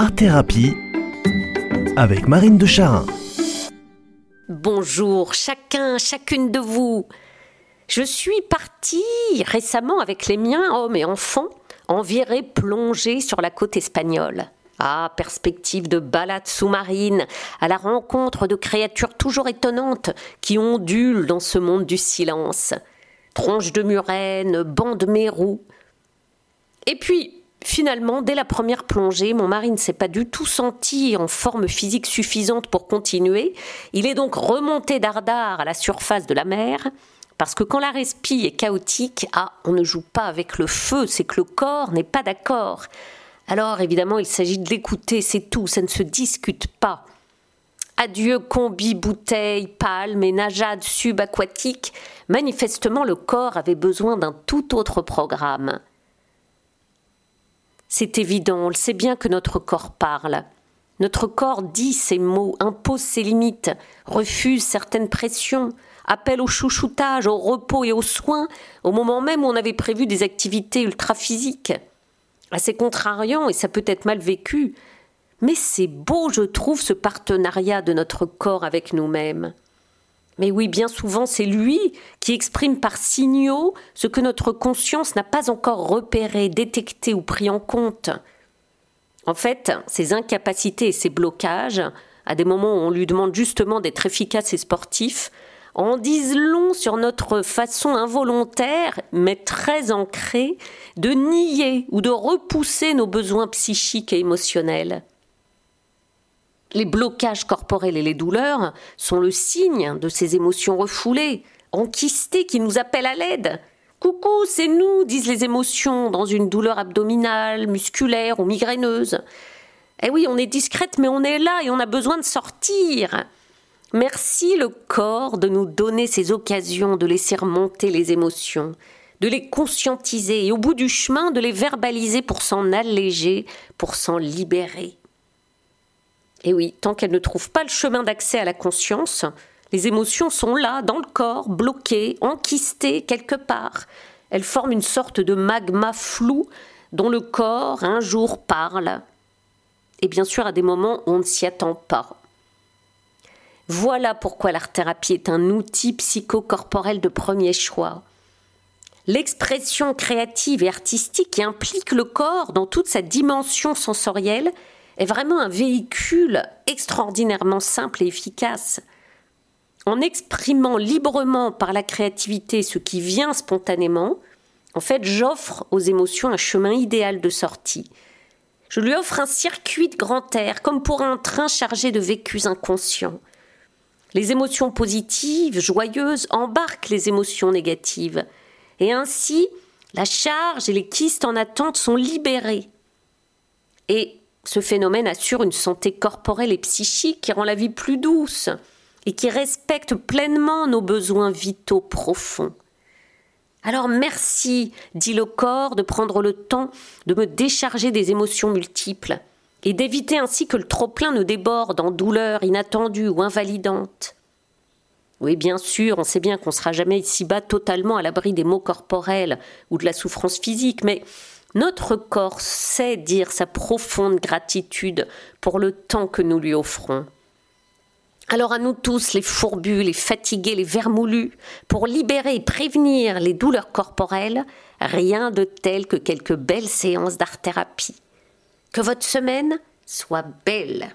Art Thérapie avec Marine de Charin. Bonjour chacun, chacune de vous. Je suis partie récemment avec les miens, hommes et enfants, en virée plongée sur la côte espagnole. Ah, perspective de balade sous-marine, à la rencontre de créatures toujours étonnantes qui ondulent dans ce monde du silence. Tronches de murène, bancs de mérous. Et puis, finalement, dès la première plongée, mon mari ne s'est pas du tout senti en forme physique suffisante pour continuer. Il est donc remonté dardard à la surface de la mer. Parce que quand la respi est chaotique, ah, on ne joue pas avec le feu, c'est que le corps n'est pas d'accord. Alors évidemment, il s'agit de l'écouter, c'est tout, ça ne se discute pas. Adieu combi, bouteille, palme et najade subaquatique. Manifestement, le corps avait besoin d'un tout autre programme. C'est évident, on le sait bien que notre corps parle. Notre corps dit ses mots, impose ses limites, refuse certaines pressions, appelle au chouchoutage, au repos et aux soins, au moment même où on avait prévu des activités ultra-physiques assez contrariant et ça peut être mal vécu, mais c'est beau, je trouve, ce partenariat de notre corps avec nous-mêmes. Mais oui, bien souvent, c'est lui qui exprime par signaux ce que notre conscience n'a pas encore repéré, détecté ou pris en compte. En fait, ces incapacités et ces blocages, à des moments où on lui demande justement d'être efficace et sportif, en disent long sur notre façon involontaire, mais très ancrée, de nier ou de repousser nos besoins psychiques et émotionnels. Les blocages corporels et les douleurs sont le signe de ces émotions refoulées, enquistées qui nous appellent à l'aide. Coucou, c'est nous, disent les émotions, dans une douleur abdominale, musculaire ou migraineuse. Eh oui, on est discrète, mais on est là et on a besoin de sortir. Merci le corps de nous donner ces occasions de laisser remonter les émotions, de les conscientiser et au bout du chemin de les verbaliser pour s'en alléger, pour s'en libérer. Et oui, tant qu'elles ne trouvent pas le chemin d'accès à la conscience, les émotions sont là, dans le corps, bloquées, enquistées quelque part. Elles forment une sorte de magma flou dont le corps un jour parle. Et bien sûr, à des moments on ne s'y attend pas. Voilà pourquoi l'art-thérapie est un outil psychocorporel de premier choix. L'expression créative et artistique qui implique le corps dans toute sa dimension sensorielle est vraiment un véhicule extraordinairement simple et efficace. En exprimant librement par la créativité ce qui vient spontanément, en fait, j'offre aux émotions un chemin idéal de sortie. Je lui offre un circuit de grand air, comme pour un train chargé de vécus inconscients. Les émotions positives, joyeuses, embarquent les émotions négatives. Et ainsi, la charge et les kystes en attente sont libérés. Et ce phénomène assure une santé corporelle et psychique qui rend la vie plus douce et qui respecte pleinement nos besoins vitaux profonds. Alors merci, dit le corps, de prendre le temps de me décharger des émotions multiples et d'éviter ainsi que le trop-plein ne déborde en douleur inattendue ou invalidante. Oui, bien sûr, on sait bien qu'on ne sera jamais ici-bas totalement à l'abri des maux corporels ou de la souffrance physique, mais notre corps sait dire sa profonde gratitude pour le temps que nous lui offrons. Alors à nous tous, les fourbus, les fatigués, les vermoulus, pour libérer et prévenir les douleurs corporelles, rien de tel que quelques belles séances d'art-thérapie. Que votre semaine soit belle.